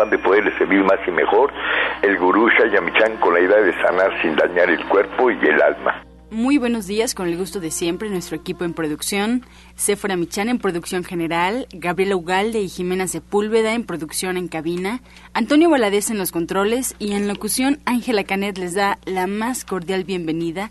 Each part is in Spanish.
afán de poderles servir más y mejor, el gurú Shayamichan con la idea de sanar sin dañar el cuerpo y el alma. Muy buenos días, con el gusto de siempre, nuestro equipo en producción, Sephora Michan en producción general, Gabriela Ugalde y Jimena Sepúlveda en producción en cabina, Antonio Valadez en los controles y en locución Ángela Canet les da la más cordial bienvenida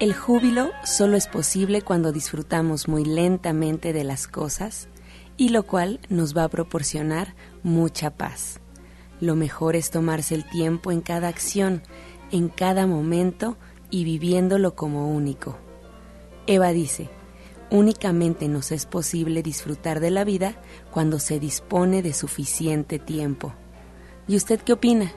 El júbilo solo es posible cuando disfrutamos muy lentamente de las cosas y lo cual nos va a proporcionar mucha paz. Lo mejor es tomarse el tiempo en cada acción, en cada momento y viviéndolo como único. Eva dice, únicamente nos es posible disfrutar de la vida cuando se dispone de suficiente tiempo. ¿Y usted qué opina?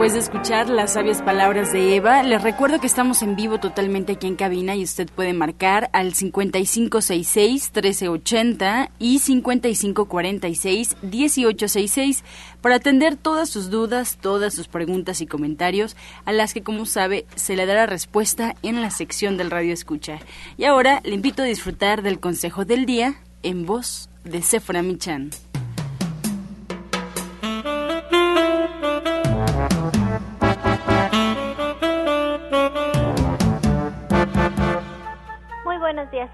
Después de escuchar las sabias palabras de Eva, les recuerdo que estamos en vivo totalmente aquí en cabina y usted puede marcar al 5566-1380 y 5546-1866 para atender todas sus dudas, todas sus preguntas y comentarios, a las que, como sabe, se le dará respuesta en la sección del Radio Escucha. Y ahora le invito a disfrutar del consejo del día en voz de Sephora Michan.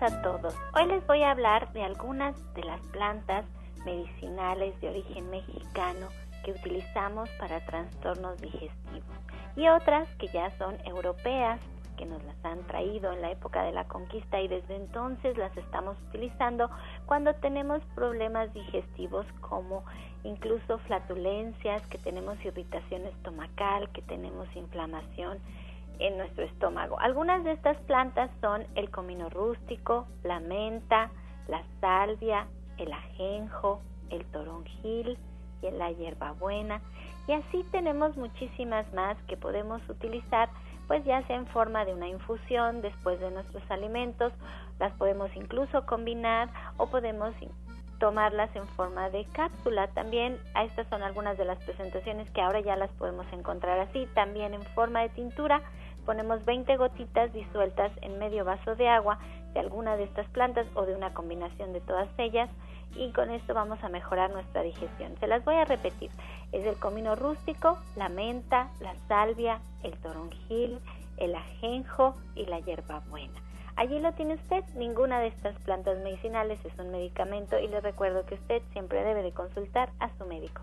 A todos. Hoy les voy a hablar de algunas de las plantas medicinales de origen mexicano que utilizamos para trastornos digestivos y otras que ya son europeas que nos las han traído en la época de la conquista y desde entonces las estamos utilizando cuando tenemos problemas digestivos como incluso flatulencias, que tenemos irritación estomacal, que tenemos inflamación en nuestro estómago. Algunas de estas plantas son el comino rústico, la menta, la salvia, el ajenjo, el toronjil y la hierbabuena. Y así tenemos muchísimas más que podemos utilizar, pues ya sea en forma de una infusión después de nuestros alimentos, las podemos incluso combinar o podemos tomarlas en forma de cápsula. También estas son algunas de las presentaciones que ahora ya las podemos encontrar así, también en forma de tintura ponemos 20 gotitas disueltas en medio vaso de agua de alguna de estas plantas o de una combinación de todas ellas y con esto vamos a mejorar nuestra digestión. Se las voy a repetir. Es el comino rústico, la menta, la salvia, el toronjil, el ajenjo y la hierbabuena. Allí lo tiene usted, ninguna de estas plantas medicinales es un medicamento y le recuerdo que usted siempre debe de consultar a su médico.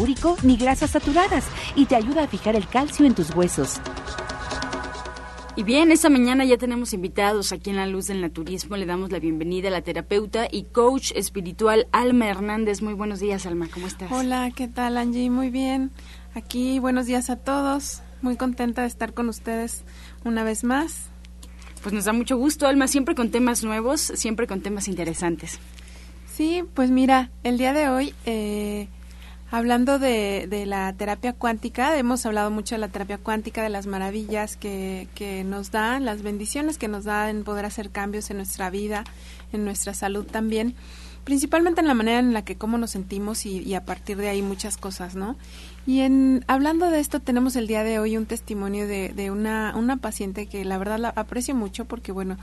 úrico ni grasas saturadas y te ayuda a fijar el calcio en tus huesos. Y bien, esta mañana ya tenemos invitados aquí en La Luz del Naturismo. Le damos la bienvenida a la terapeuta y coach espiritual Alma Hernández. Muy buenos días, Alma. ¿Cómo estás? Hola, ¿qué tal, Angie? Muy bien. Aquí, buenos días a todos. Muy contenta de estar con ustedes una vez más. Pues nos da mucho gusto, Alma, siempre con temas nuevos, siempre con temas interesantes. Sí, pues mira, el día de hoy, eh, hablando de, de, la terapia cuántica, hemos hablado mucho de la terapia cuántica, de las maravillas que, que nos da, las bendiciones que nos da en poder hacer cambios en nuestra vida, en nuestra salud también. principalmente en la manera en la que cómo nos sentimos y, a partir de ahí muchas cosas, ¿no? Y en hablando de esto tenemos el día de hoy un testimonio de, de una, una paciente que la verdad la aprecio mucho porque bueno,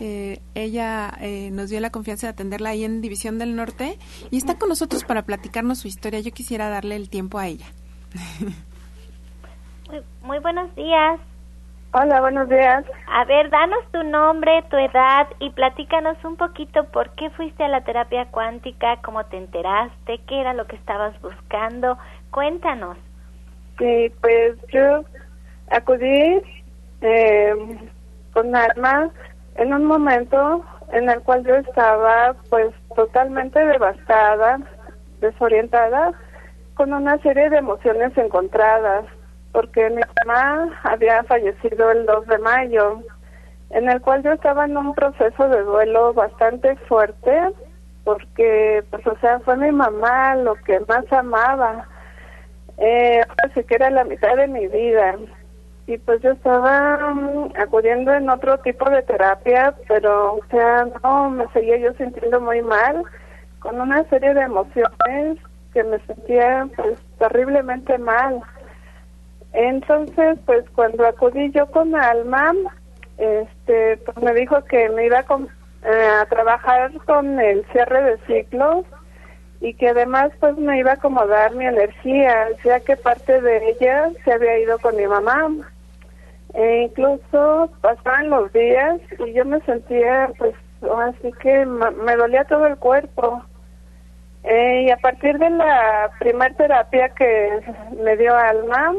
eh, ella eh, nos dio la confianza de atenderla ahí en División del Norte y está con nosotros para platicarnos su historia. Yo quisiera darle el tiempo a ella. muy buenos días. Hola, buenos días. A ver, danos tu nombre, tu edad y platícanos un poquito por qué fuiste a la terapia cuántica, cómo te enteraste, qué era lo que estabas buscando. Cuéntanos. Sí, pues yo acudí eh, con Alma en un momento en el cual yo estaba pues totalmente devastada, desorientada, con una serie de emociones encontradas porque mi mamá había fallecido el 2 de mayo, en el cual yo estaba en un proceso de duelo bastante fuerte, porque, pues, o sea, fue mi mamá lo que más amaba, eh, así que era la mitad de mi vida. Y pues yo estaba mm, acudiendo en otro tipo de terapia, pero, o sea, no, me seguía yo sintiendo muy mal, con una serie de emociones que me sentía, pues, terriblemente mal entonces, pues cuando acudí yo con Alma, este, pues me dijo que me iba a, eh, trabajar con el cierre de ciclos y que además pues me iba a acomodar mi energía, ya que parte de ella se había ido con mi mamá. E incluso pasaban los días y yo me sentía pues así que me dolía todo el cuerpo. Eh, y a partir de la primer terapia que me dio Alma,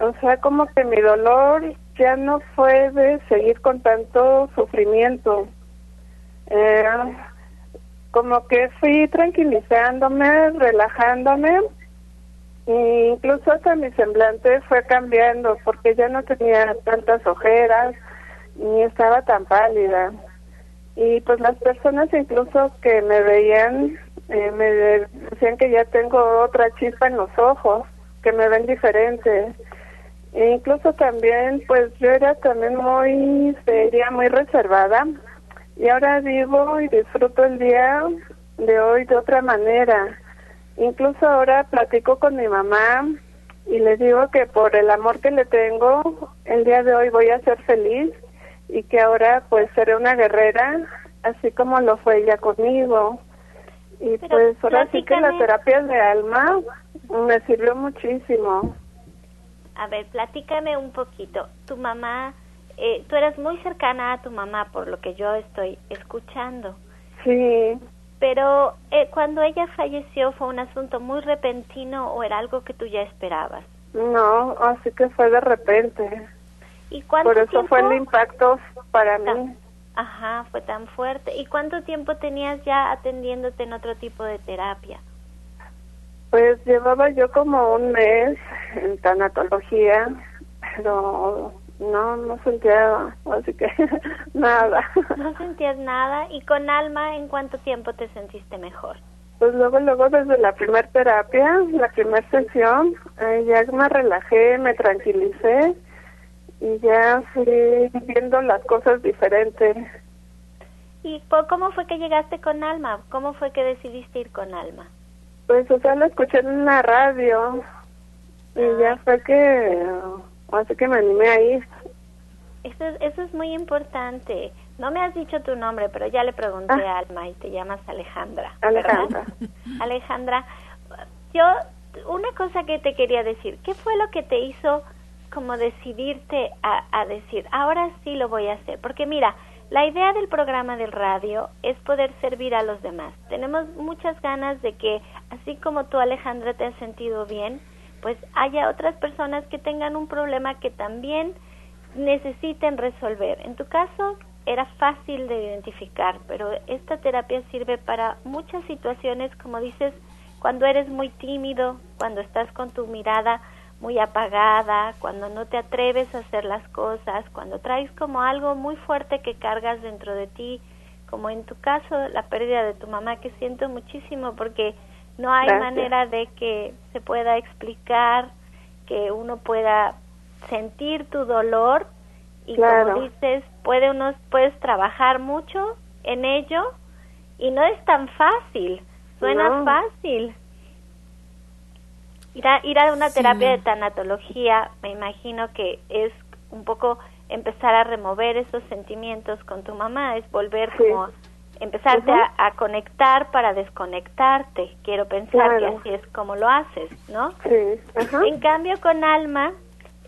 o sea, como que mi dolor ya no fue de seguir con tanto sufrimiento. Eh, como que fui tranquilizándome, relajándome, incluso hasta mi semblante fue cambiando porque ya no tenía tantas ojeras ni estaba tan pálida. Y pues las personas incluso que me veían eh, me decían que ya tengo otra chispa en los ojos, que me ven diferente. E incluso también, pues yo era también muy seria, muy reservada. Y ahora vivo y disfruto el día de hoy de otra manera. Incluso ahora platico con mi mamá y le digo que por el amor que le tengo, el día de hoy voy a ser feliz y que ahora pues seré una guerrera, así como lo fue ella conmigo. Y pues ahora sí que la terapia de alma me sirvió muchísimo. A ver, platícame un poquito. Tu mamá, eh, tú eres muy cercana a tu mamá por lo que yo estoy escuchando. Sí. Pero eh, cuando ella falleció fue un asunto muy repentino o era algo que tú ya esperabas. No, así que fue de repente. ¿Y cuánto Por eso fue el impacto para mí. Ajá, fue tan fuerte. ¿Y cuánto tiempo tenías ya atendiéndote en otro tipo de terapia? Pues llevaba yo como un mes en tanatología, pero no, no sentía, así que nada. No sentías nada. ¿Y con Alma en cuánto tiempo te sentiste mejor? Pues luego, luego desde la primera terapia, la primera sesión, eh, ya me relajé, me tranquilicé y ya fui viendo las cosas diferentes. ¿Y cómo fue que llegaste con Alma? ¿Cómo fue que decidiste ir con Alma? Pues, o sea, lo escuché en la radio y ya fue que, así que me animé a ir. Eso, eso es muy importante. No me has dicho tu nombre, pero ya le pregunté ah. a Alma y te llamas Alejandra. Alejandra. Alejandra, yo, una cosa que te quería decir, ¿qué fue lo que te hizo como decidirte a, a decir, ahora sí lo voy a hacer? Porque mira, la idea del programa del radio es poder servir a los demás. Tenemos muchas ganas de que, así como tú Alejandra te has sentido bien, pues haya otras personas que tengan un problema que también necesiten resolver. En tu caso era fácil de identificar, pero esta terapia sirve para muchas situaciones, como dices, cuando eres muy tímido, cuando estás con tu mirada muy apagada, cuando no te atreves a hacer las cosas, cuando traes como algo muy fuerte que cargas dentro de ti, como en tu caso la pérdida de tu mamá, que siento muchísimo porque no hay manera de que se pueda explicar, que uno pueda sentir tu dolor y como dices, puede uno, puedes trabajar mucho en ello Y no es tan fácil, suena fácil. Ir a, ir a una terapia de tanatología, me imagino que es un poco empezar a remover esos sentimientos con tu mamá, es volver como empezarte a, conectar para desconectarte. Quiero pensar que así es como lo haces, ¿no? Sí. En cambio, con alma,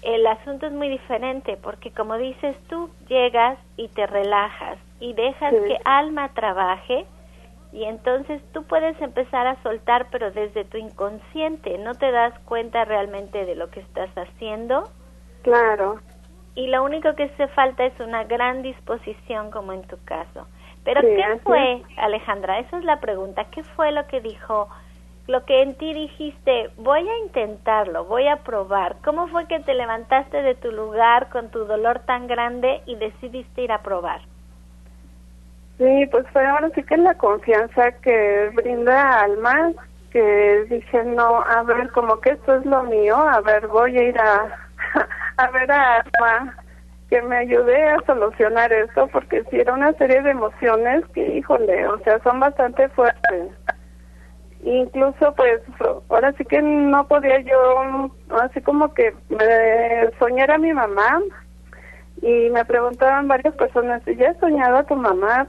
el asunto es muy diferente, porque como dices tú, llegas y te relajas y dejas que alma trabaje y entonces tú puedes empezar a soltar, pero desde tu inconsciente, no te das cuenta realmente de lo que estás haciendo. Claro. Y lo único que hace falta es una gran disposición, como en tu caso. Pero ¿qué fue, Alejandra? Esa es la pregunta. ¿Qué fue lo que dijo, lo que en ti dijiste, voy a intentarlo, voy a probar? ¿Cómo fue que te levantaste de tu lugar con tu dolor tan grande y decidiste ir a probar? Sí, pues fue ahora sí que la confianza que brinda Alma, que dije, no, a ver, como que esto es lo mío, a ver, voy a ir a, a ver a Alma que me ayude a solucionar esto porque si era una serie de emociones que, híjole, o sea, son bastante fuertes. Incluso, pues, ahora sí que no podía yo, así como que me soñara a mi mamá y me preguntaban varias personas, ¿y ya has soñado a tu mamá?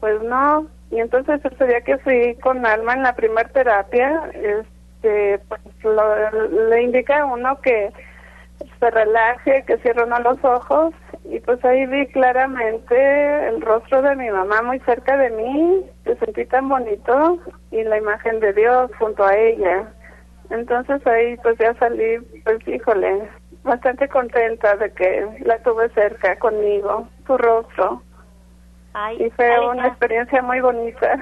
Pues no. Y entonces ese día que fui con Alma en la primer terapia, este, pues le indica a uno que se relaje, que cierre uno los ojos y pues ahí vi claramente el rostro de mi mamá muy cerca de mí, que sentí tan bonito y la imagen de Dios junto a ella. Entonces ahí pues ya salí, pues híjole, bastante contenta de que la tuve cerca conmigo, su rostro. y fue una experiencia muy bonita.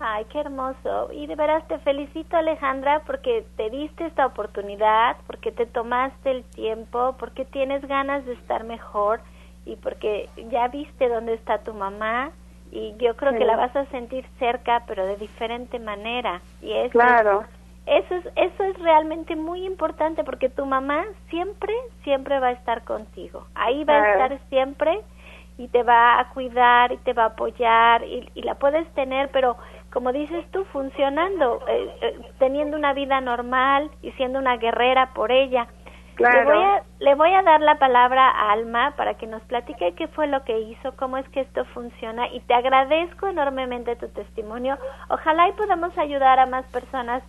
Ay, qué hermoso. Y de veras te felicito, Alejandra, porque te diste esta oportunidad, porque te tomaste el tiempo, porque tienes ganas de estar mejor y porque ya viste dónde está tu mamá y yo creo que la vas a sentir cerca, pero de diferente manera. Y eso, claro. Eso es, eso es realmente muy importante porque tu mamá siempre, siempre va a estar contigo. Ahí va a estar siempre y te va a cuidar y te va a apoyar y, y la puedes tener, pero como dices tú, funcionando, eh, eh, teniendo una vida normal y siendo una guerrera por ella. Claro. Le voy, a, le voy a dar la palabra a Alma para que nos platique qué fue lo que hizo, cómo es que esto funciona y te agradezco enormemente tu testimonio. Ojalá y podamos ayudar a más personas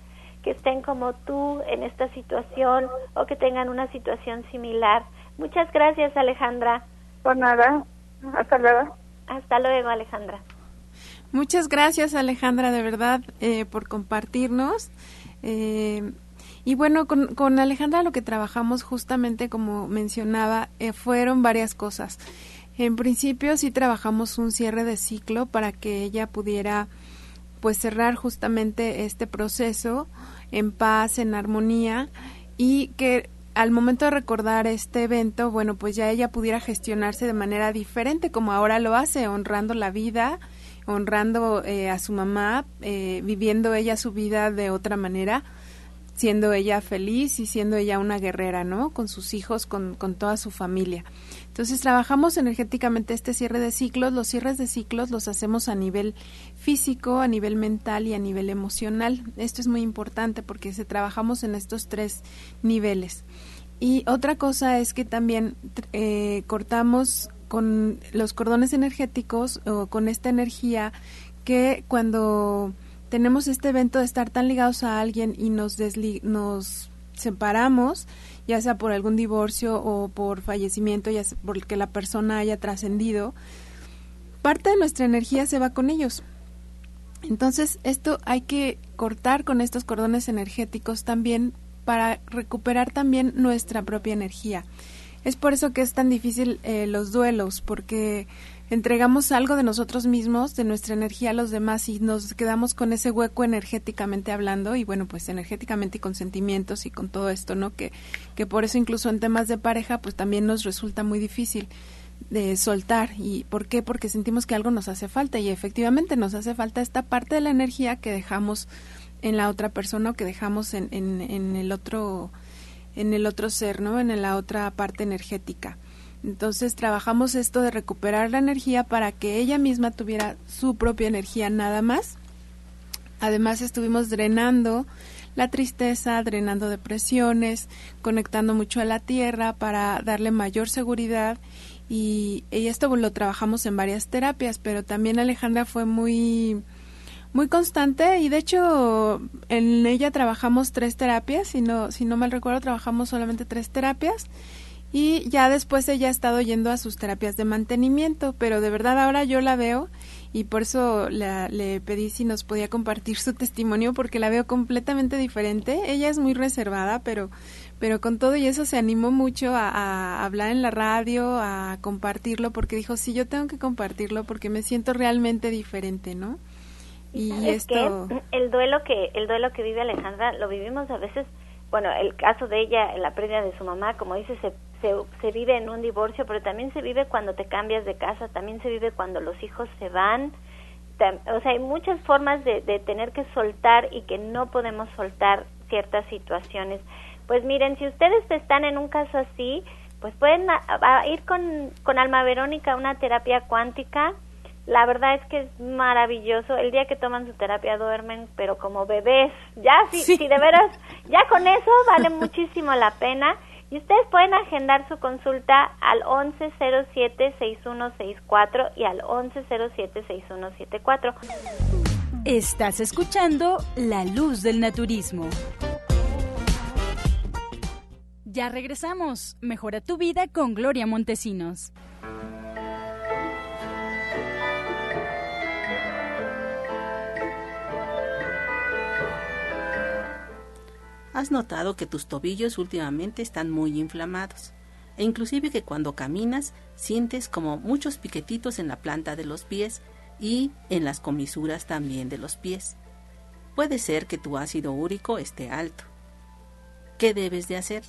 que estén como tú en esta situación o que tengan una situación similar. Muchas gracias, Alejandra. Por nada. Hasta luego. Hasta luego, Alejandra. Muchas gracias Alejandra, de verdad, eh, por compartirnos. Eh, y bueno, con, con, Alejandra lo que trabajamos justamente, como mencionaba, eh, fueron varias cosas. En principio sí trabajamos un cierre de ciclo para que ella pudiera pues cerrar justamente este proceso en paz, en armonía y que al momento de recordar este evento, bueno, pues ya ella pudiera gestionarse de manera diferente como ahora lo hace, honrando la vida, honrando eh, a su mamá, eh, viviendo ella su vida de otra manera, siendo ella feliz y siendo ella una guerrera, ¿no? Con sus hijos, con, con toda su familia. Entonces trabajamos energéticamente este cierre de ciclos. Los cierres de ciclos los hacemos a nivel físico, a nivel mental y a nivel emocional. Esto es muy importante porque se trabajamos en estos tres niveles. Y otra cosa es que también eh, cortamos con los cordones energéticos o con esta energía que cuando tenemos este evento de estar tan ligados a alguien y nos, nos separamos, ya sea por algún divorcio o por fallecimiento, ya sea porque la persona haya trascendido, parte de nuestra energía se va con ellos. Entonces, esto hay que cortar con estos cordones energéticos también para recuperar también nuestra propia energía. Es por eso que es tan difícil eh, los duelos, porque entregamos algo de nosotros mismos, de nuestra energía a los demás y nos quedamos con ese hueco energéticamente hablando y bueno, pues energéticamente y con sentimientos y con todo esto, ¿no? Que, que por eso incluso en temas de pareja pues también nos resulta muy difícil de soltar. ¿Y por qué? Porque sentimos que algo nos hace falta y efectivamente nos hace falta esta parte de la energía que dejamos en la otra persona o que dejamos en, en, en el otro en el otro ser, ¿no? En la otra parte energética. Entonces trabajamos esto de recuperar la energía para que ella misma tuviera su propia energía nada más. Además estuvimos drenando la tristeza, drenando depresiones, conectando mucho a la tierra para darle mayor seguridad y, esto lo trabajamos en varias terapias, pero también Alejandra fue muy muy constante y de hecho en ella trabajamos tres terapias, si no, si no mal recuerdo trabajamos solamente tres terapias y ya después ella ha estado yendo a sus terapias de mantenimiento, pero de verdad ahora yo la veo y por eso le pedí si nos podía compartir su testimonio porque la veo completamente diferente. Ella es muy reservada, pero, pero con todo y eso se animó mucho a, hablar en la radio, a compartirlo, porque dijo, sí, yo tengo que compartirlo porque me siento realmente diferente, ¿no? Y esto... el duelo que el duelo que vive Alejandra lo vivimos a veces bueno, el caso de ella, la pérdida de su mamá, como dice, se, se, vive en un divorcio, pero también se vive cuando te cambias de casa, también se vive cuando los hijos se van. O sea, hay muchas formas de, de tener que soltar y que no podemos soltar ciertas situaciones. Pues miren, si ustedes están en un caso así, pues pueden ir con, con Alma Verónica a una terapia cuántica la verdad es que es maravilloso. El día que toman su terapia duermen, pero como bebés. Ya, si, sí. de veras, ya con eso vale muchísimo la pena. Y ustedes pueden agendar su consulta al 1107-6164 y al 1107-6174. Estás escuchando La Luz del Naturismo. Ya regresamos. Mejora tu vida con Gloria Montesinos. Has notado que tus tobillos últimamente están muy inflamados e inclusive que cuando caminas sientes como muchos piquetitos en la planta de los pies y en las comisuras también de los pies. Puede ser que tu ácido úrico esté alto. ¿Qué debes de hacer?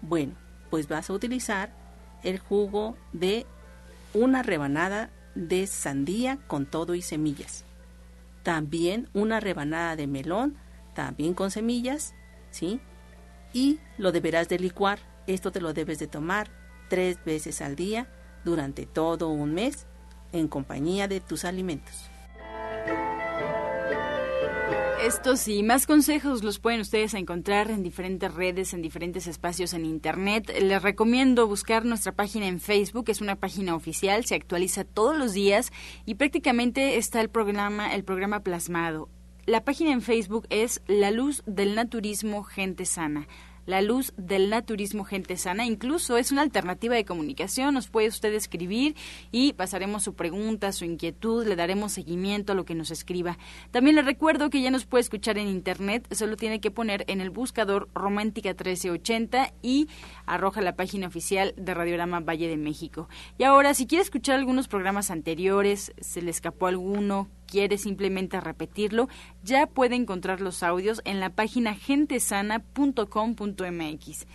Bueno, pues vas a utilizar el jugo de una rebanada de sandía con todo y semillas. También una rebanada de melón, también con semillas, ¿sí? Y lo deberás de licuar. Esto te lo debes de tomar tres veces al día durante todo un mes en compañía de tus alimentos. Estos y más consejos los pueden ustedes encontrar en diferentes redes, en diferentes espacios en Internet. Les recomiendo buscar nuestra página en Facebook, es una página oficial, se actualiza todos los días y prácticamente está el programa, el programa plasmado. La página en Facebook es La Luz del Naturismo Gente Sana la luz del naturismo gente sana. Incluso es una alternativa de comunicación. Nos puede usted escribir y pasaremos su pregunta, su inquietud, le daremos seguimiento a lo que nos escriba. También le recuerdo que ya nos puede escuchar en internet. Solo tiene que poner en el buscador Romántica 1380 y arroja la página oficial de Radiorama Valle de México. Y ahora, si quiere escuchar algunos programas anteriores, se le escapó alguno, quiere simplemente repetirlo, ya puede encontrar los audios en la página gentesana.com.mx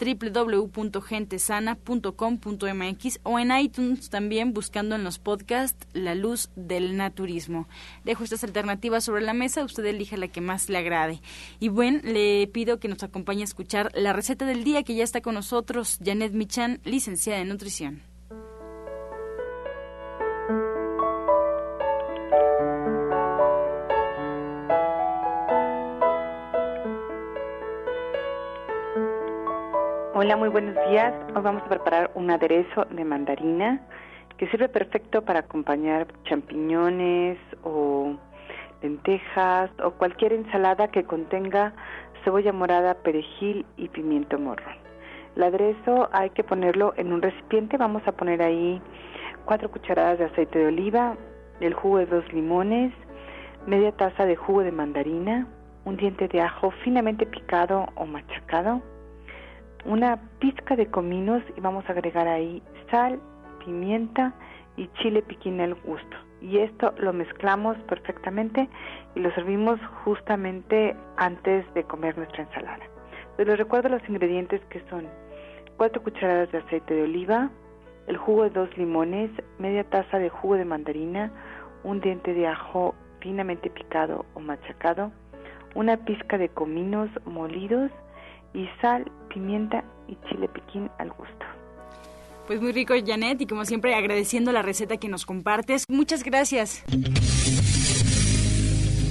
www.gentesana.com.mx o en iTunes también buscando en los podcasts La Luz del Naturismo. Dejo estas alternativas sobre la mesa, usted elija la que más le agrade. Y bueno, le pido que nos acompañe a escuchar la receta del día que ya está con nosotros, Janet Michan, licenciada en nutrición. Hola, muy buenos días. Hoy vamos a preparar un aderezo de mandarina que sirve perfecto para acompañar champiñones o lentejas o cualquier ensalada que contenga cebolla morada, perejil y pimiento morro. El aderezo hay que ponerlo en un recipiente. Vamos a poner ahí cuatro cucharadas de aceite de oliva, el jugo de dos limones, media taza de jugo de mandarina, un diente de ajo finamente picado o machacado, una pizca de cominos y vamos a agregar ahí sal, pimienta y chile piquín al gusto. Y esto lo mezclamos perfectamente y lo servimos justamente antes de comer nuestra ensalada. les recuerdo los ingredientes que son 4 cucharadas de aceite de oliva, el jugo de dos limones, media taza de jugo de mandarina, un diente de ajo finamente picado o machacado, una pizca de cominos molidos y sal, pimienta y chile piquín al gusto. Pues muy rico, Janet, y como siempre agradeciendo la receta que nos compartes. Muchas gracias.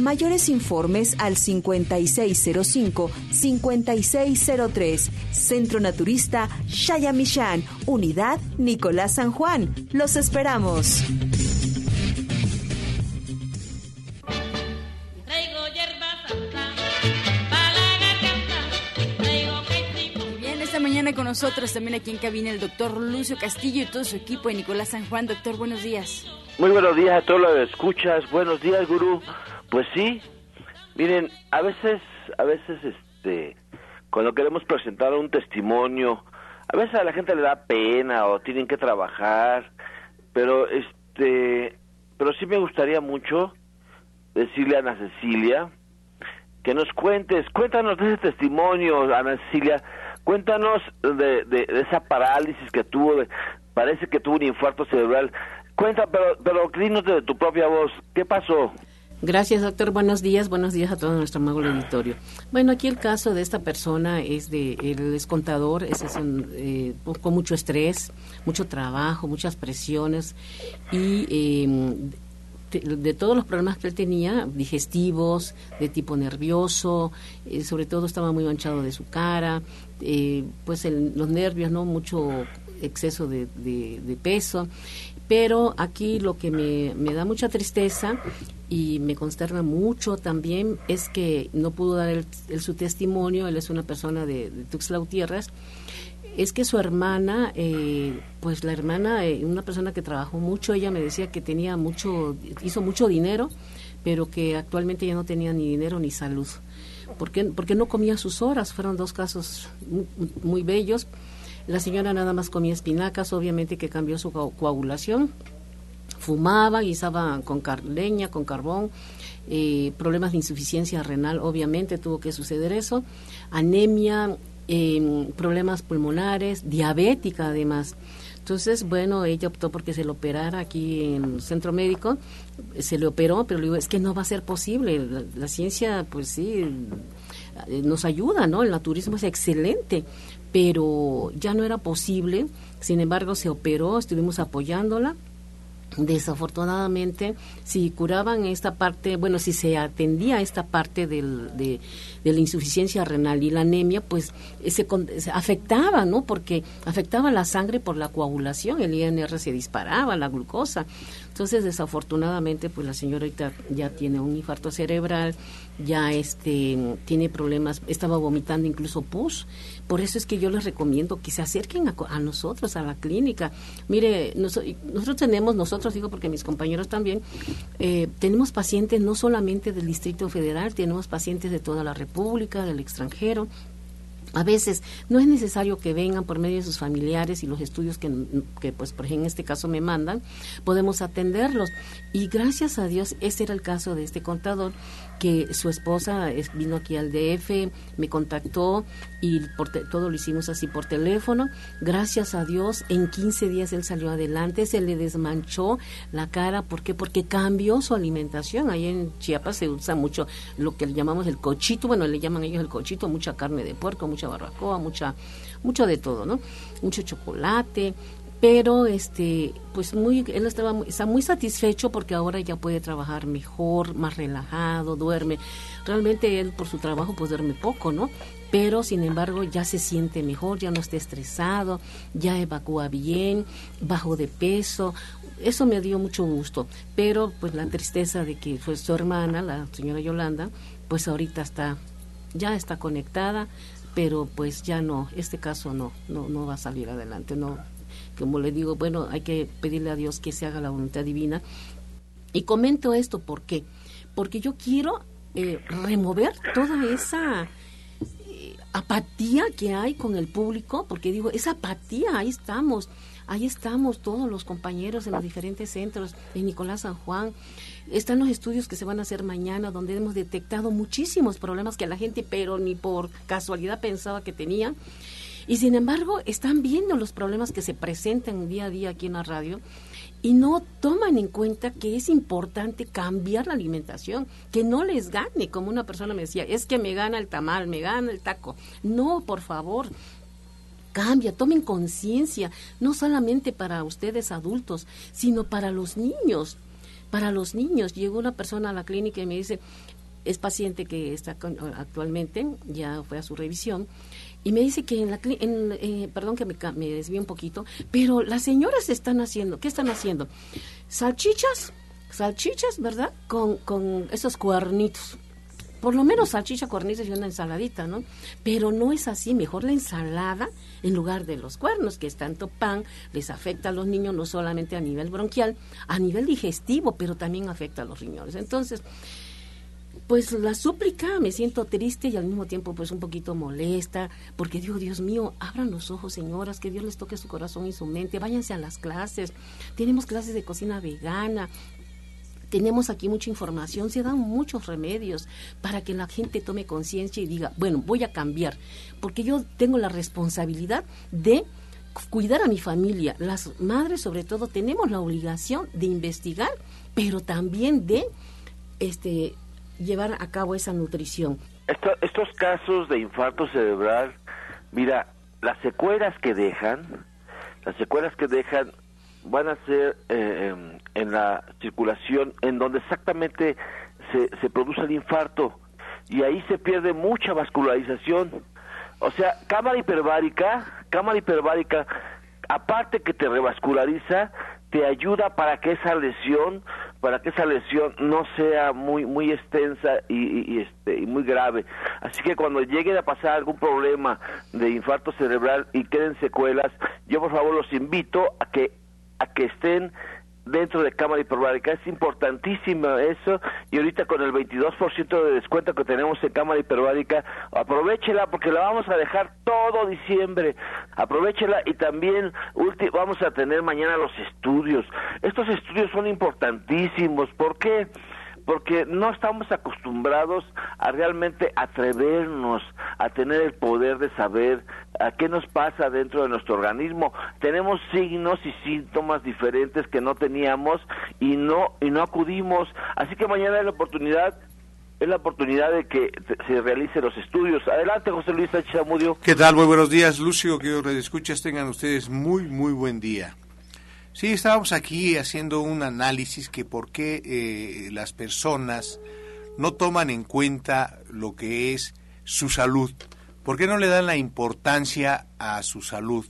Mayores informes al 5605-5603. Centro Naturista Shayamishan, Unidad Nicolás San Juan. Los esperamos. Bien, esta mañana con nosotros también aquí en cabina el doctor Lucio Castillo y todo su equipo de Nicolás San Juan. Doctor, buenos días. Muy buenos días a todos los que escuchas. Buenos días, gurú. Pues sí, miren, a veces, a veces, este, cuando queremos presentar un testimonio, a veces a la gente le da pena o tienen que trabajar, pero este, pero sí me gustaría mucho decirle a Ana Cecilia que nos cuentes, cuéntanos de ese testimonio, Ana Cecilia, cuéntanos de, de, esa parálisis que tuvo, parece que tuvo un infarto cerebral. Cuenta, pero, pero dinos de tu propia voz, ¿qué pasó? Gracias, doctor. Buenos días. Buenos días a todo nuestro amable auditorio. Bueno, aquí el caso de esta persona es de, él es contador, es, eh, con mucho estrés, mucho trabajo, muchas presiones y em, de, todos los problemas que él tenía, digestivos, de tipo nervioso, eh, sobre todo estaba muy manchado de su cara, eh, pues los nervios, ¿no? Mucho exceso de, de, peso pero aquí lo que me, me, da mucha tristeza y me consterna mucho también es que no pudo dar el, su testimonio, él es una persona de, de Tuxtla Gutiérrez, es que su hermana, eh, pues la hermana, eh, una persona que trabajó mucho, ella me decía que tenía mucho, hizo mucho dinero, pero que actualmente ya no tenía ni dinero ni salud. Porque, porque no comía sus horas, fueron dos casos muy, muy bellos la señora nada más comía espinacas, obviamente que cambió su coagulación. Fumaba, guisaba con leña, con carbón. Eh, problemas de insuficiencia renal, obviamente tuvo que suceder eso. Anemia, em, problemas pulmonares, diabética además. Entonces, bueno, ella optó porque se le operara aquí en el centro médico, se le operó, pero le digo, es que no va a ser posible, la, la ciencia, pues sí, eh, nos ayuda, ¿no? El naturismo es excelente, pero ya no era posible, sin embargo se operó, estuvimos apoyándola. Desafortunadamente, si curaban esta parte, bueno, si se atendía esta parte del, de, la insuficiencia renal y la anemia, pues se, se, afectaba, ¿no? Porque afectaba la sangre por la coagulación, el INR se disparaba, la glucosa. Entonces, desafortunadamente, pues la señora ya tiene un infarto cerebral, ya este tiene problemas, estaba vomitando incluso pus. Por eso es que yo les recomiendo que se acerquen a, nosotros, a la clínica. Mire, nosotros tenemos, nosotros digo porque mis compañeros también, eh, tenemos pacientes no solamente del Distrito Federal, tenemos pacientes de toda la República, del extranjero, a veces no es necesario que vengan por medio de sus familiares y los estudios que, que, pues, por ejemplo, en este caso me mandan, podemos atenderlos. Y gracias a Dios, ese era el caso de este contador, que su esposa vino aquí al DF, me contactó y por todo lo hicimos así por teléfono. Gracias a Dios, en 15 días él salió adelante, se le desmanchó la cara. ¿Por qué? Porque cambió su alimentación. Ahí en Chiapas se usa mucho lo que llamamos el cochito, bueno, le llaman ellos el cochito, mucha carne de puerco, mucha barbacoa, mucha, mucho de todo, ¿no? Mucho chocolate, pero este pues muy él estaba está muy satisfecho porque ahora ya puede trabajar mejor más relajado duerme. Realmente él por su trabajo pues duerme poco no pero sin embargo ya se siente mejor ya no está estresado ya evacúa bien bajo de peso. Eso me dio mucho gusto. Pero pues la tristeza de que fue su hermana la señora Yolanda pues ahorita está ya está conectada pero pues ya no este caso no no no va a salir adelante no como le digo, bueno, hay que pedirle a Dios que se haga la voluntad divina. Y comento esto, ¿por qué? Porque yo quiero eh, remover toda esa eh, apatía que hay con el público, porque digo, esa apatía, ahí estamos, ahí estamos todos los compañeros en los diferentes centros de Nicolás San Juan. Están los estudios que se van a hacer mañana, donde hemos detectado muchísimos problemas que la gente, pero ni por casualidad pensaba que tenían. Y sin embargo, están viendo los problemas que se presentan día a día aquí en la radio y no toman en cuenta que es importante cambiar la alimentación, que no les gane, como una persona me decía, es que me gana el tamal, me gana el taco. No, por favor, cambia, tomen conciencia, no solamente para ustedes adultos, sino para los niños. Para los niños, llegó una persona a la clínica y me dice, es paciente que está actualmente, ya fue a su revisión, y me dice que en la en, eh, perdón que me, me desvío un poquito, pero las señoras están haciendo, ¿qué están haciendo? Salchichas, salchichas, ¿verdad? Con, con esos cuernitos. Por lo menos salchicha, cuernitos y una ensaladita, ¿no? Pero no es así, mejor la ensalada en lugar de los cuernos, que es tanto pan, les afecta a los niños no solamente a nivel bronquial, a nivel digestivo, pero también afecta a los riñones. Entonces, pues la súplica, me siento triste y al mismo tiempo pues un poquito molesta, porque digo, Dios mío, abran los ojos, señoras, que Dios les toque su corazón y su mente, váyanse a las clases, tenemos clases de cocina vegana, tenemos aquí mucha información, se dan muchos remedios para que la gente tome conciencia y diga, bueno, voy a cambiar, porque yo tengo la responsabilidad de cuidar a mi familia. Las madres sobre todo tenemos la obligación de investigar, pero también de este llevar a cabo esa nutrición. estos casos de infarto cerebral, mira, las secuelas que dejan, las secuelas que dejan van a ser eh, em, en la circulación en donde exactamente se, se produce el infarto y ahí se pierde mucha vascularización. O sea, cámara hiperbárica, cámara hiperbárica, aparte que te revasculariza, te ayuda para que esa lesión para que esa lesión no sea muy muy extensa y, este y muy grave. Así que cuando llegue a pasar algún problema de infarto cerebral y queden secuelas yo por favor los invito a que a que estén dentro de cámara hiperbárica. Es importantísimo eso y ahorita con el 22% de descuento que tenemos en cámara hiperbárica, aprovechela porque la vamos a dejar todo diciembre. Aprovechela y también vamos a tener mañana los estudios. Estos estudios son importantísimos. ¿Por qué? Porque no estamos acostumbrados a realmente atrevernos a tener el poder de saber a qué nos pasa dentro de nuestro organismo. Tenemos signos y síntomas diferentes que no teníamos y no y no acudimos. Así que mañana es la oportunidad es la oportunidad de que se realicen los estudios. Adelante, José Luis Sánchez Amudio. ¿Qué tal? Muy buenos días, Lucio, que escuchas tengan ustedes muy, muy buen día. Sí, estábamos aquí haciendo un análisis que por qué eh, las personas no toman en cuenta lo que es su salud. ¿Por qué no le dan la importancia a su salud?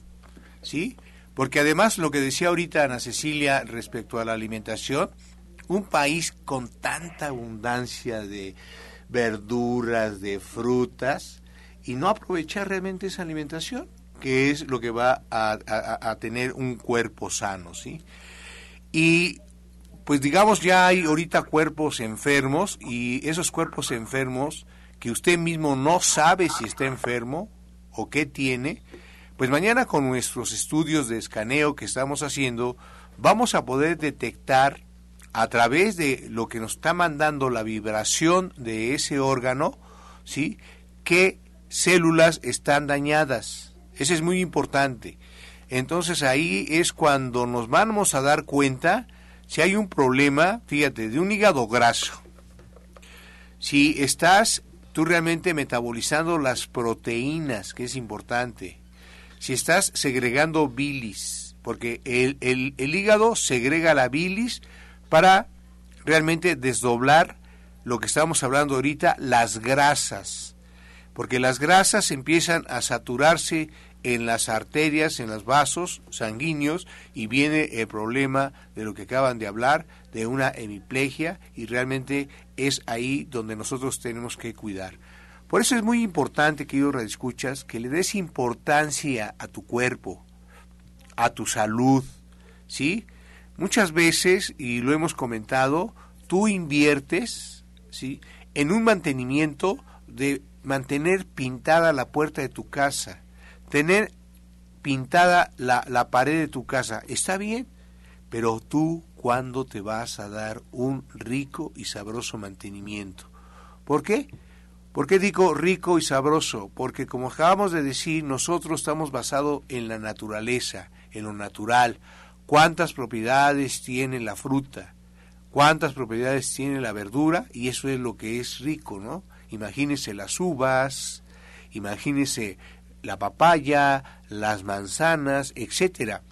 ¿Sí? Porque además lo que decía ahorita Ana Cecilia respecto a la alimentación, un país con tanta abundancia de verduras, de frutas, y no aprovechar realmente esa alimentación que es lo que va a, tener un cuerpo sano, ¿sí? Y pues digamos ya hay ahorita cuerpos enfermos y esos cuerpos enfermos que usted mismo no sabe si está enfermo o qué tiene, pues mañana con nuestros estudios de escaneo que estamos haciendo, vamos a poder detectar a través de lo que nos está mandando la vibración de ese órgano, ¿sí? qué células están dañadas ese es muy importante. Entonces ahí es cuando nos vamos a dar cuenta si hay un problema, fíjate, de un hígado graso. Si estás tú realmente metabolizando las proteínas, que es importante. Si estás segregando bilis, porque el, el, hígado segrega la bilis para realmente desdoblar lo que estamos hablando ahorita, las grasas. Porque las grasas empiezan a saturarse en las arterias, en los vasos sanguíneos y viene el problema de lo que acaban de hablar, de una hemiplegia y realmente es ahí donde nosotros tenemos que cuidar. Por eso es muy importante, querido escuchas, que le des importancia a tu cuerpo, a tu salud, ¿sí? Muchas veces, y lo hemos comentado, tú inviertes, ¿sí? En un mantenimiento de mantener pintada la puerta de tu casa, tener pintada la, la pared de tu casa, está bien, pero tú cuándo te vas a dar un rico y sabroso mantenimiento. ¿Por qué? ¿Por qué digo rico y sabroso? Porque como acabamos de decir, nosotros estamos basados en la naturaleza, en lo natural. ¿Cuántas propiedades tiene la fruta? ¿Cuántas propiedades tiene la verdura? Y eso es lo que es rico, ¿no? Imagínese las uvas, imagínese la papaya, las manzanas, etcétera.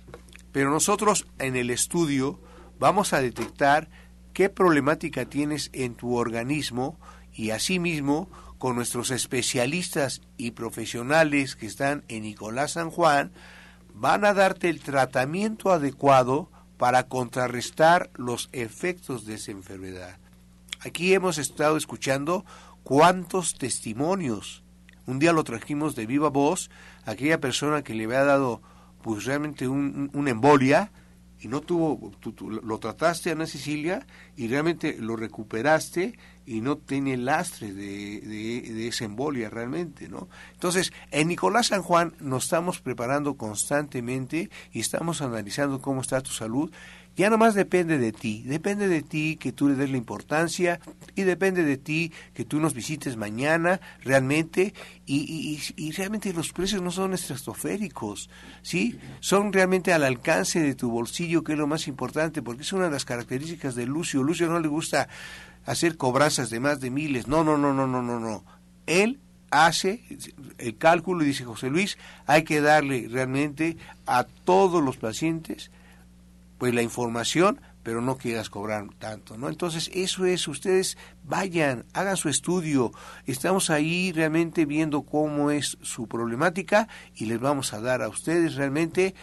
Pero nosotros en el estudio vamos a detectar qué problemática tienes en tu organismo y asimismo con nuestros especialistas y profesionales que están en Nicolás San Juan van a darte el tratamiento adecuado para contrarrestar los efectos de esa enfermedad. Aquí hemos estado escuchando cuántos testimonios un día lo trajimos de viva voz, aquella persona que le había dado pues realmente un, una embolia y no tuvo, lo trataste Ana Cecilia y realmente lo recuperaste y no tiene lastre de, de, de, esa embolia realmente, ¿no? Entonces, en Nicolás San Juan nos estamos preparando constantemente y estamos analizando cómo está tu salud ya nomás depende de ti, depende de ti que tú le des la importancia y depende de ti que tú nos visites mañana realmente y, y, realmente los precios no son estratosféricos, ¿sí? Son realmente al alcance de tu bolsillo que es lo más importante porque es una de las características de Lucio. Lucio no le gusta hacer cobranzas de más de miles, no, no, no, no, no, no, no. Él hace el cálculo y dice José Luis, hay que darle realmente a todos los pacientes pues la información, pero no quieras cobrar tanto, ¿no? Entonces, eso es, ustedes vayan, hagan su estudio, estamos ahí realmente viendo cómo es su problemática y les vamos a dar a ustedes realmente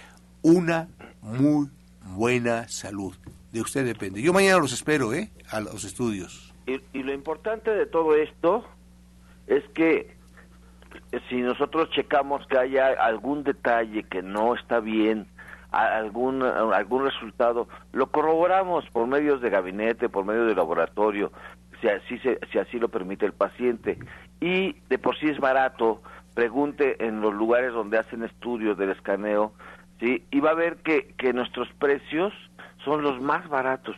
una muy buena salud. De usted depende. Yo mañana los espero, ¿eh? A los estudios. Y, y lo importante de todo esto es que si nosotros checamos que haya algún detalle que no está bien, algún, algún resultado, lo corroboramos por medios de gabinete, por medio de laboratorio, si así, si así lo permite el paciente. Y de por sí es barato, pregunte en los lugares donde hacen estudios del escaneo, ¿sí? y va a ver que, que nuestros precios son los más baratos,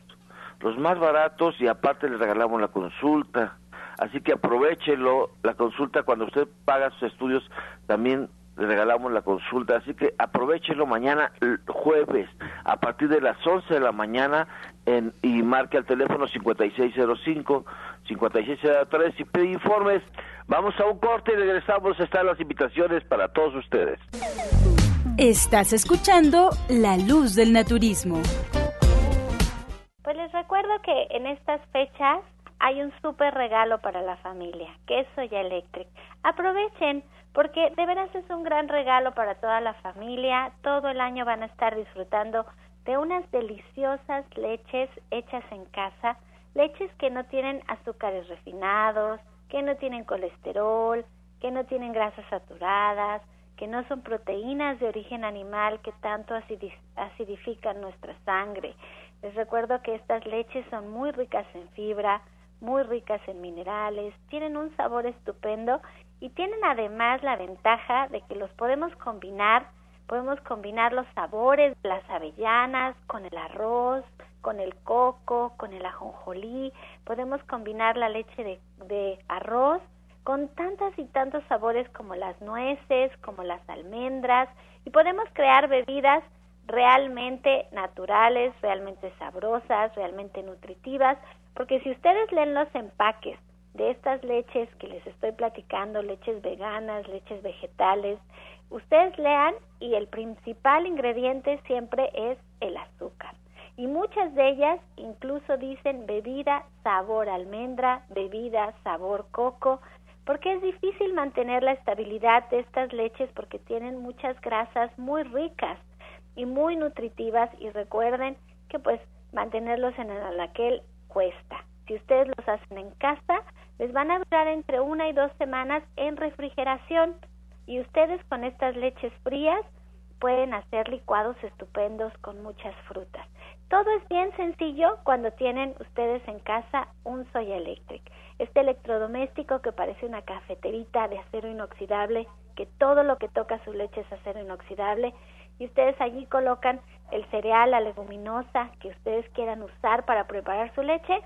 los más baratos y aparte le regalamos la consulta. Así que aprovechelo, la consulta cuando usted paga sus estudios también le regalamos la consulta, así que aprovechelo mañana jueves a partir de las 11 de la mañana en, y marque al teléfono 5605 5603 y pide informes. Vamos a un corte y regresamos. Están las invitaciones para todos ustedes. Estás escuchando La Luz del Naturismo. Pues les recuerdo que en estas fechas hay un súper regalo para la familia, que es Soya Electric. Aprovechen porque de veras es un gran regalo para toda la familia. Todo el año van a estar disfrutando de unas deliciosas leches hechas en casa, leches que no tienen azúcares refinados, que no tienen colesterol, que no tienen grasas saturadas, que no son proteínas de origen animal que tanto acidifican nuestra sangre. Les recuerdo que estas leches son muy ricas en fibra, muy ricas en minerales, tienen un sabor estupendo y tienen además la ventaja de que los podemos combinar, podemos combinar los sabores de las avellanas con el arroz, con el coco, con el ajonjolí, podemos combinar la leche de, de arroz con tantas y tantos sabores como las nueces, como las almendras y podemos crear bebidas realmente naturales, realmente sabrosas, realmente nutritivas, porque si ustedes leen los empaques de estas leches que les estoy platicando, leches veganas, leches vegetales, ustedes lean y el principal ingrediente siempre es el azúcar. Y muchas de ellas incluso dicen bebida sabor almendra, bebida sabor coco, porque es difícil mantener la estabilidad de estas leches porque tienen muchas grasas muy ricas y muy nutritivas y recuerden que pues mantenerlos en el alaquel cuesta. Si ustedes los hacen en casa, les van a durar entre una y dos semanas en refrigeración y ustedes con estas leches frías pueden hacer licuados estupendos con muchas frutas. Todo es bien sencillo cuando tienen ustedes en casa un Soya Electric este electrodoméstico que parece una cafeterita de acero inoxidable, que todo lo que toca su leche es acero inoxidable, y ustedes allí colocan el cereal, la leguminosa que ustedes quieran usar para preparar su leche,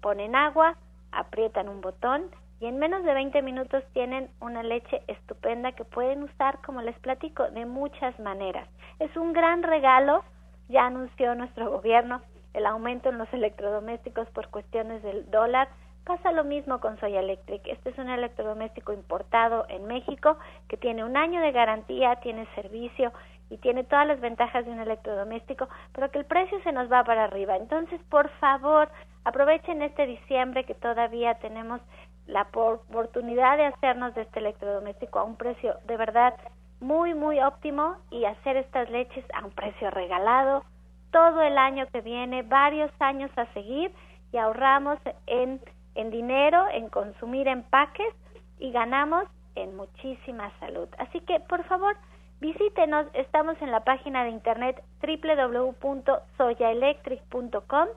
ponen agua, aprietan un botón y en menos de 20 minutos tienen una leche estupenda que pueden usar, como les platico, de muchas maneras. Es un gran regalo, ya anunció nuestro gobierno el aumento en los electrodomésticos por cuestiones del dólar, Pasa lo mismo con Soya Electric. Este es un electrodoméstico importado en México que tiene un año de garantía, tiene servicio y tiene todas las ventajas de un electrodoméstico, pero que el precio se nos va para arriba. Entonces, por favor, aprovechen este diciembre que todavía tenemos la oportunidad de hacernos de este electrodoméstico a un precio de verdad muy, muy óptimo y hacer estas leches a un precio regalado todo el año que viene, varios años a seguir y ahorramos en en dinero, en consumir empaques y ganamos en muchísima salud. Así que, por favor, visítenos. Estamos en la página de internet www.soyaelectric.com.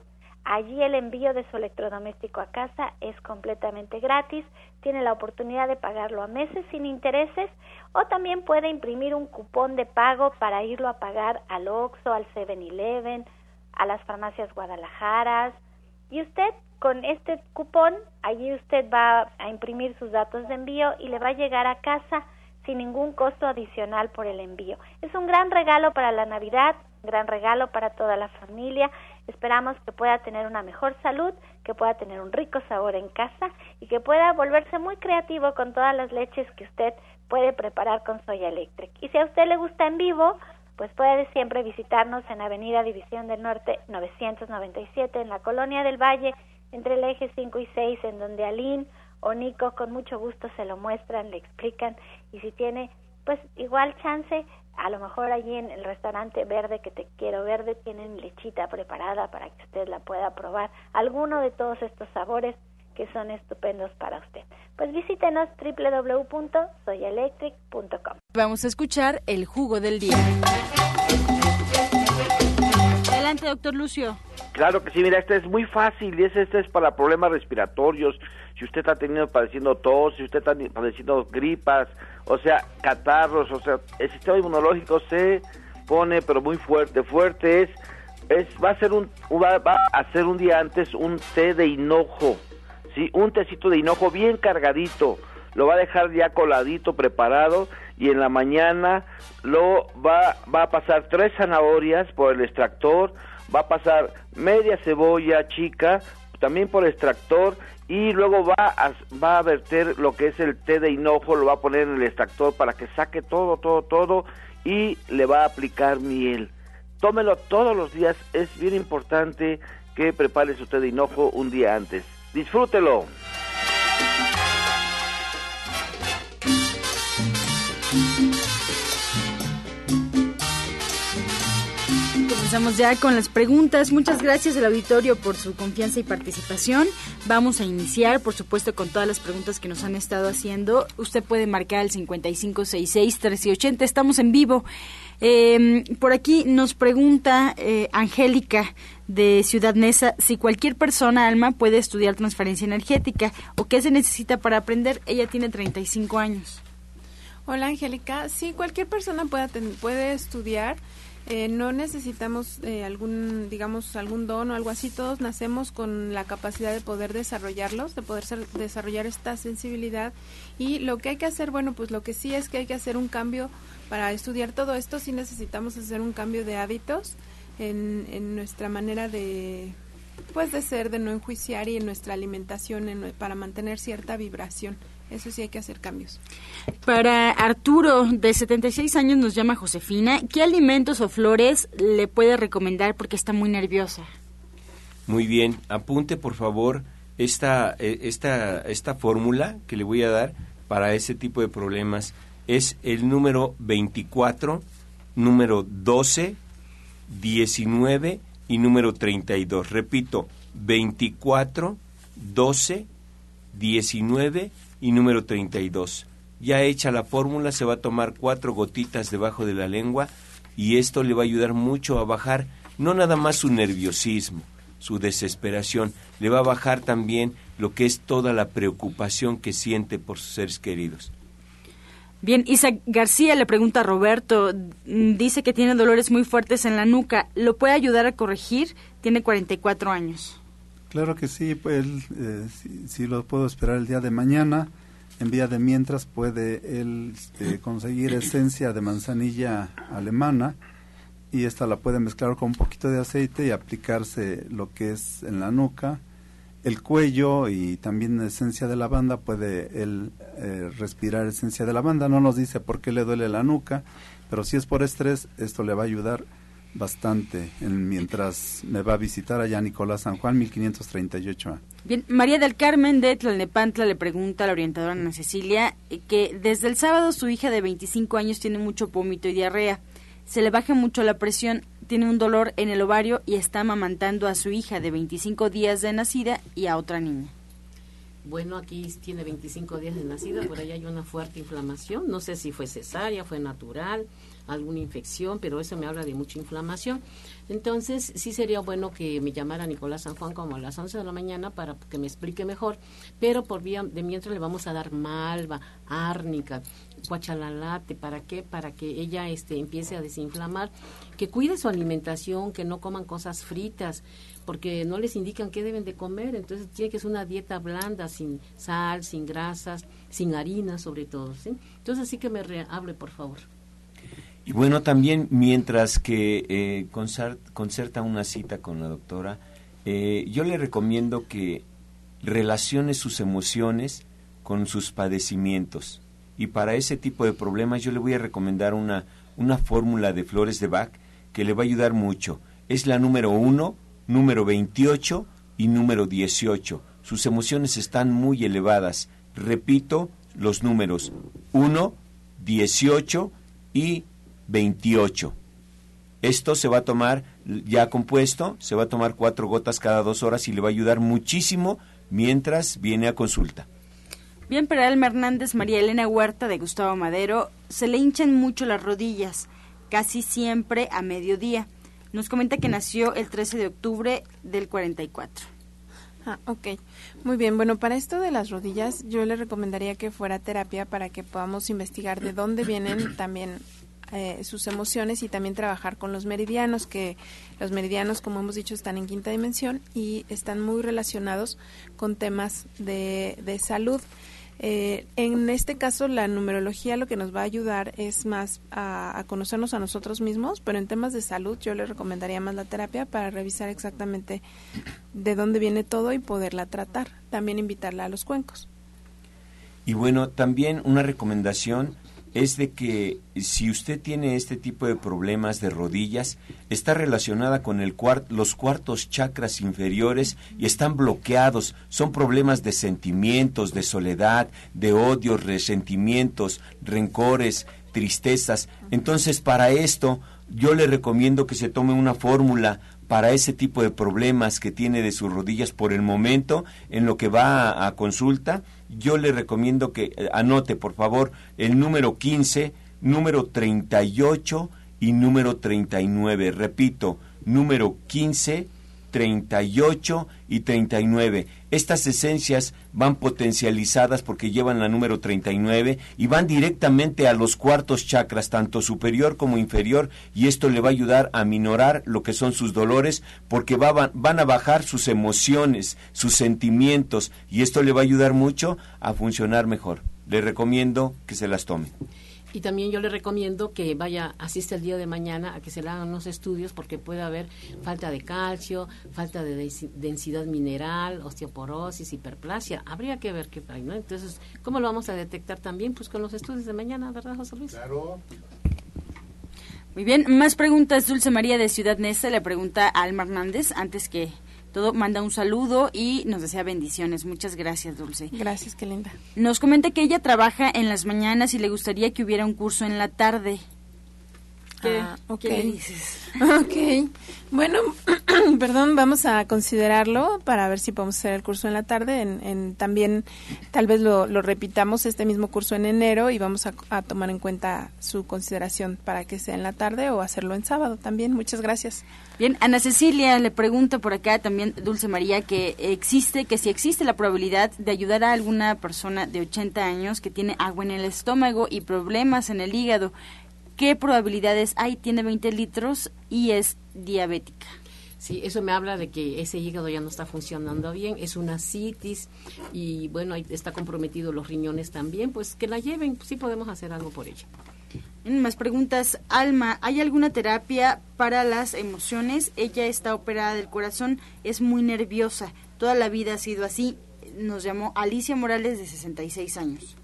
Allí el envío de su electrodoméstico a casa es completamente gratis. Tiene la oportunidad de pagarlo a meses sin intereses o también puede imprimir un cupón de pago para irlo a pagar al Oxxo, al 7-Eleven, a las farmacias Guadalajara. Y usted con este cupón, allí usted va a imprimir sus datos de envío y le va a llegar a casa sin ningún costo adicional por el envío. Es un gran regalo para la Navidad, gran regalo para toda la familia. Esperamos que pueda tener una mejor salud, que pueda tener un rico sabor en casa y que pueda volverse muy creativo con todas las leches que usted puede preparar con Soya Electric. Y si a usted le gusta en vivo, pues puede siempre visitarnos en Avenida División del Norte 997 en la Colonia del Valle entre el eje 5 y 6, en donde Aline o Nico con mucho gusto se lo muestran, le explican y si tiene pues igual chance, a lo mejor allí en el restaurante verde que te quiero verde tienen lechita preparada para que usted la pueda probar, alguno de todos estos sabores que son estupendos para usted. Pues visítenos www.soyelectric.com. Vamos a escuchar el jugo del día. Adelante, doctor Lucio. Claro que sí, mira, este es muy fácil y este, es para problemas respiratorios. Si usted está teniendo padeciendo tos, si usted está padeciendo gripas, o sea, catarros, o sea, el sistema inmunológico se pone pero muy fuerte, fuerte es es va a ser un va, a hacer un día antes un té de hinojo, sí, un tecito de hinojo bien cargadito, lo va a dejar ya coladito, preparado y en la mañana lo va va a pasar tres zanahorias por el extractor, va a pasar media cebolla chica, también por extractor, y luego va a, va a verter lo que es el té de hinojo, lo va a poner en el extractor para que saque todo, todo, todo, y le va a aplicar miel. Tómelo todos los días, es bien importante que prepare su té de hinojo un día antes. Disfrútelo. Comenzamos ya con las preguntas. Muchas gracias al auditorio por su confianza y participación. Vamos a iniciar, por supuesto, con todas las preguntas que nos han estado haciendo. Usted puede marcar el 5566-1380. Estamos en vivo. Eh, por aquí nos pregunta eh, Angélica de Ciudad Neza si cualquier persona, Alma, puede estudiar transferencia energética o qué se necesita para aprender. Ella tiene 35 años. Hola, Angélica. Sí, cualquier persona puede, puede estudiar. Eh, no necesitamos eh, algún, digamos, algún don o algo así. Todos nacemos con la capacidad de poder desarrollarlos, de poder desarrollar esta sensibilidad. Y lo que hay que hacer, bueno, pues lo que sí es que hay que hacer un cambio para estudiar todo esto. Sí necesitamos hacer un cambio de hábitos en, en nuestra manera de pues de ser, de no enjuiciar y en nuestra alimentación para mantener cierta vibración. Eso sí hay que hacer cambios. Para Arturo, de 76 años, nos llama Josefina. ¿Qué alimentos o flores le puede recomendar porque está muy nerviosa? Muy bien, apunte por favor esta, eh, esta, esta fórmula que le voy a dar para ese tipo de problemas. Es el número 24, número 12, 19 y número 32. Repito, 24, 12, 19 y número 32. Ya hecha la fórmula, se va a tomar cuatro gotitas debajo de la lengua y esto le va a ayudar mucho a bajar no nada más su nerviosismo, su desesperación, le va a bajar también lo que es toda la preocupación que siente por sus seres queridos. Bien, Isa García le pregunta a Roberto, mm, dice que tiene dolores muy fuertes en la nuca, ¿lo puede ayudar a corregir? Tiene 44 años. Claro que sí, pues eh, sí, lo puedo esperar el día de mañana. En vía de mientras puede él este, conseguir esencia de manzanilla alemana y esta la puede mezclar con un poquito de aceite y aplicarse lo que es en la nuca, el cuello y también esencia de lavanda. Puede él eh, respirar esencia de lavanda. No nos dice por qué le duele la nuca, pero si es por estrés, esto le va a ayudar bastante en, mientras me va a visitar allá Nicolás San Juan, 1538. Bien, María del Carmen de Tlalnepantla le pregunta a la orientadora Ana Cecilia eh, que desde el sábado su hija de 25 años tiene mucho vómito y diarrea. Se le baja mucho la presión, tiene un dolor en el ovario y está amamantando a su hija de 25 días de nacida y a otra niña. Bueno, aquí tiene 25 días de nacida, por ahí hay una fuerte inflamación. No sé si fue cesárea, fue natural alguna infección, pero eso me habla de mucha inflamación. Entonces, sí sería bueno que me llamara Nicolás San Juan como a las 11 de la mañana para que me explique mejor, pero por vía de mientras le vamos a dar malva, árnica, guachalalate, ¿para qué? Para que ella este, empiece a desinflamar, que cuide su alimentación, que no coman cosas fritas, porque no les indican qué deben de comer, entonces tiene que ser una dieta blanda, sin sal, sin grasas, sin harina sobre todo, ¿sí? Entonces así que me hable, por favor. Y bueno, también mientras que eh, concerta una cita con la doctora, eh, yo le recomiendo que relacione sus emociones con sus padecimientos. Y para ese tipo de problemas yo le voy a recomendar una, una fórmula de flores de Bach que le va a ayudar mucho. Es la número 1, número 28 y número 18. Sus emociones están muy elevadas. Repito los números 1, 18 y 28. Esto se va a tomar ya compuesto, se va a tomar cuatro gotas cada dos horas y le va a ayudar muchísimo mientras viene a consulta. Bien, para Elma Hernández, María Elena Huerta de Gustavo Madero, se le hinchan mucho las rodillas, casi siempre a mediodía. Nos comenta que nació el 13 de octubre del 44. Ah, ok. Muy bien. Bueno, para esto de las rodillas, yo le recomendaría que fuera terapia para que podamos investigar de dónde vienen también eh, sus emociones y también trabajar con los meridianos, que los meridianos, como hemos dicho, están en quinta dimensión y están muy relacionados con temas de, de salud. Eh, en este caso, la numerología lo que nos va a ayudar es más a, a, conocernos a nosotros mismos, pero en temas de salud yo le recomendaría más la terapia para revisar exactamente de dónde viene todo y poderla tratar. También invitarla a los cuencos. Y bueno, también una recomendación es de que si usted tiene este tipo de problemas de rodillas, está relacionada con el los cuartos chakras inferiores y están bloqueados. Son problemas de sentimientos, de soledad, de odio, resentimientos, rencores, tristezas. Entonces, para esto, yo le recomiendo que se tome una fórmula para ese tipo de problemas que tiene de sus rodillas por el momento en lo que va a, consulta, yo le recomiendo que eh, anote, por favor, el número 15, número 38 y número 39. Repito, número 15, 38 y 39. Estas esencias van potencializadas porque llevan la número 39 y van directamente a los cuartos chakras, tanto superior como inferior, y esto le va a ayudar a minorar lo que son sus dolores porque van a bajar sus emociones, sus sentimientos, y esto le va a ayudar mucho a funcionar mejor. Le recomiendo que se las tome. Y también yo le recomiendo que vaya, asiste el día de mañana a que se le hagan unos estudios porque puede haber falta de calcio, falta de densidad mineral, osteoporosis, hiperplasia. Habría que ver qué hay, ¿no? Entonces, ¿cómo lo vamos a detectar también? Pues con los estudios de mañana, ¿verdad, José Luis? Claro. Muy bien, más preguntas. Dulce María de Ciudad Nesta le pregunta a Alma Hernández antes que todo manda un saludo y nos desea bendiciones. Muchas gracias, Dulce. Gracias, qué linda. Nos comenta que ella trabaja en las mañanas y le gustaría que hubiera un curso en la tarde. ¿Qué, ah, dices? Ok. Bueno, perdón, vamos a considerarlo para ver si podemos hacer el curso en la tarde. En, también, tal vez lo, repitamos este mismo curso en enero y vamos a, tomar en cuenta su consideración para que sea en la tarde o hacerlo en sábado también. Muchas gracias. Bien, Ana Cecilia le pregunta por acá también, Dulce María, que existe, que si existe la probabilidad de ayudar a alguna persona de 80 años que tiene agua en el estómago y problemas en el hígado ¿Qué probabilidades hay? Tiene 20 litros y es diabética. Sí, eso me habla de que ese hígado ya no está funcionando bien, es una citis y bueno, está comprometido los riñones también, pues que la lleven, sí podemos hacer algo por ella. Más preguntas. Alma, ¿hay alguna terapia para las emociones? Ella está operada del corazón, es muy nerviosa, toda la vida ha sido así. Nos llamó Alicia Morales de 66 años.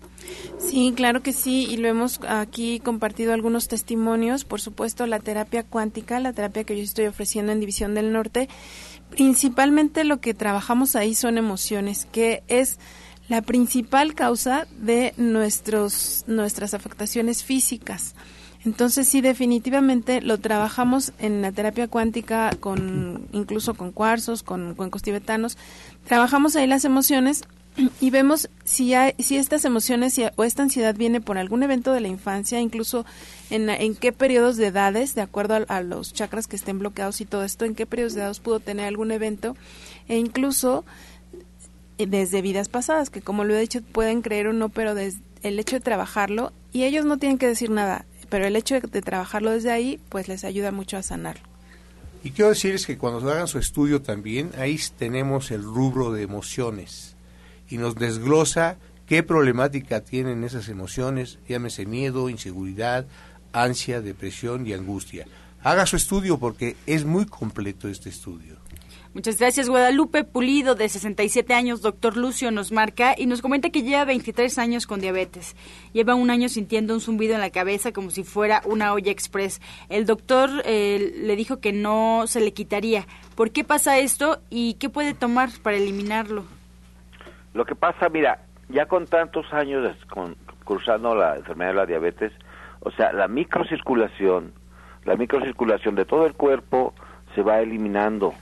Sí, claro que sí, y lo hemos aquí compartido algunos testimonios. Por supuesto, la terapia cuántica, la terapia que yo estoy ofreciendo en División del Norte, principalmente lo que trabajamos ahí son emociones, que es la principal causa de nuestros, nuestras afectaciones físicas. Entonces sí, definitivamente lo trabajamos en la terapia cuántica, con incluso con cuarzos, con cuencos tibetanos. Trabajamos ahí las emociones y vemos si, hay, si estas emociones o esta ansiedad viene por algún evento de la infancia, incluso en, en qué periodos de edades, de acuerdo a, los chakras que estén bloqueados y todo esto, en qué periodos de edades pudo tener algún evento, e incluso eh, desde vidas pasadas, que como lo he dicho, pueden creer o no, pero desde el hecho de trabajarlo, y ellos no tienen que decir nada, pero el hecho de, de trabajarlo desde ahí, pues les ayuda mucho a sanarlo. Y quiero decirles que cuando hagan su estudio también, ahí tenemos el rubro de emociones y nos desglosa qué problemática tienen esas emociones, llámese miedo, inseguridad, ansia, depresión y angustia. Haga su estudio porque es muy completo este estudio. Muchas gracias, Guadalupe Pulido, de 67 años, doctor Lucio, nos marca y nos comenta que lleva 23 años con diabetes. Lleva un año sintiendo un zumbido en la cabeza como si fuera una olla express. El doctor eh, le dijo que no se le quitaría. ¿Por qué pasa esto y qué puede tomar para eliminarlo? Lo que pasa, mira, ya con tantos años con, cruzando la enfermedad de la diabetes, o sea, la microcirculación, la microcirculación de todo el cuerpo se va eliminando,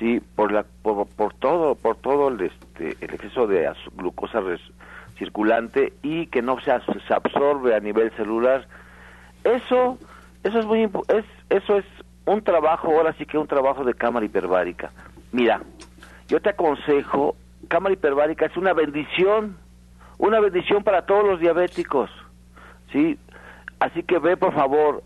sí, por la por, todo por todo el este el exceso de glucosa circulante y que no se, se absorbe a nivel celular. Eso eso es muy es eso es un trabajo, ahora sí que un trabajo de cámara hiperbárica. Mira, yo te aconsejo cámara hiperbárica es una bendición, una bendición para todos los diabéticos, ¿sí? Así que ve, por favor,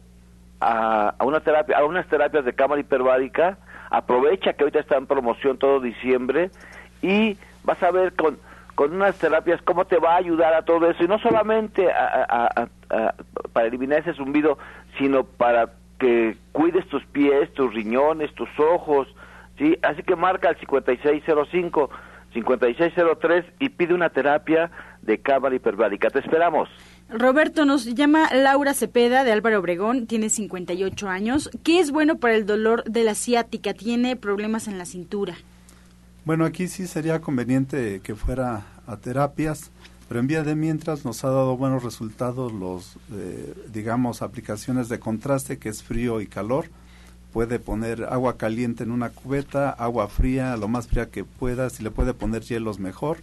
a, una terapia, a unas terapias de cámara hiperbárica, aprovecha que ahorita está en promoción todo diciembre y vas a ver con, con unas terapias cómo te va a ayudar a todo eso, y no solamente para eliminar ese zumbido, sino para que cuides tus pies, tus riñones, tus ojos, ¿sí? Así que marca el 5605 5603 y pide una terapia de cámara hiperbárica. Te esperamos. Roberto, nos llama Laura Cepeda de Álvaro Obregón, tiene 58 años. ¿Qué es bueno para el dolor de la ciática? Tiene problemas en la cintura. Bueno, aquí sí sería conveniente que fuera a terapias, pero en vía de mientras nos ha dado buenos resultados los, eh, digamos, aplicaciones de contraste, que es frío y calor puede poner agua caliente en una cubeta, agua fría, lo más fría que pueda, si le puede poner hielos mejor,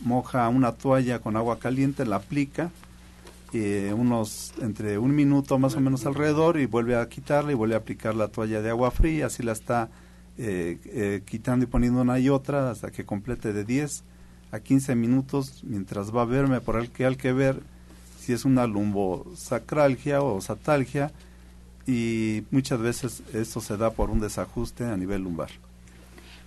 moja una toalla con agua caliente, la aplica eh, unos entre un minuto más o menos alrededor y vuelve a quitarla y vuelve a aplicar la toalla de agua fría, así la está eh, eh, quitando y poniendo una y otra hasta que complete de 10 a 15 minutos. Mientras va a verme por el que hay que ver si es una lumbosacralgia o satalgia y muchas veces esto se da por un desajuste a nivel lumbar.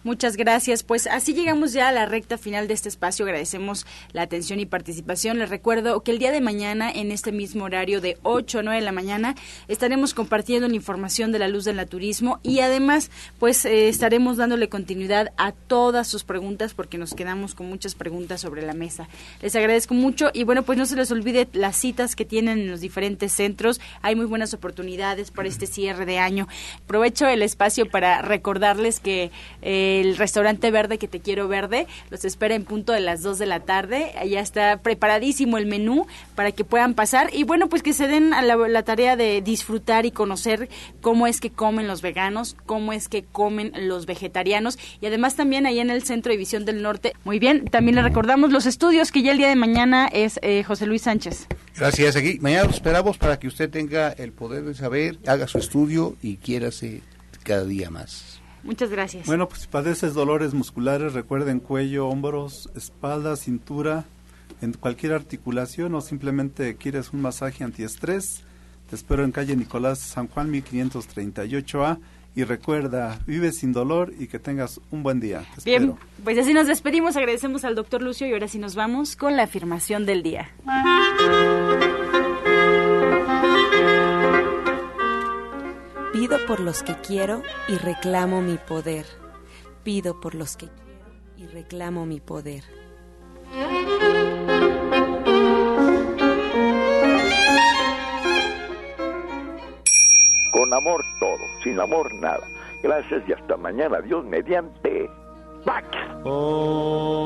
Muchas gracias. Pues así llegamos ya a la recta final de este espacio. Agradecemos la atención y participación. Les recuerdo que el día de mañana, en este mismo horario de 8 a 9 de la mañana, estaremos compartiendo la información de la luz del naturismo y además, pues eh, estaremos dándole continuidad a todas sus preguntas porque nos quedamos con muchas preguntas sobre la mesa. Les agradezco mucho y bueno, pues no se les olvide las citas que tienen en los diferentes centros. Hay muy buenas oportunidades para este cierre de año. Aprovecho el espacio para recordarles que eh, el restaurante verde que te quiero verde los espera en punto de las 2 de la tarde. Ya está preparadísimo el menú para que puedan pasar y bueno, pues que se den a la, tarea de disfrutar y conocer cómo es que comen los veganos, cómo es que comen los vegetarianos y además también ahí en el Centro de Visión del Norte. Muy bien, también le recordamos los estudios que ya el día de mañana es eh, José Luis Sánchez. Gracias, aquí. Mañana lo esperamos para que usted tenga el poder de saber, haga su estudio y quiérase cada día más. Muchas gracias. Bueno, pues si padeces dolores musculares, recuerden cuello, hombros, espalda, cintura, en cualquier articulación o simplemente quieres un masaje antiestrés, te espero en calle Nicolás San Juan 1538A y recuerda, vive sin dolor y que tengas un buen día. Te Bien, espero. pues así nos despedimos, agradecemos al doctor Lucio y ahora sí nos vamos con la afirmación del día. Pido por los que quiero y reclamo mi poder. Pido por los que quiero y reclamo mi poder. Con amor todo, sin amor nada. Gracias y hasta mañana. Dios mediante. Pax. Oh.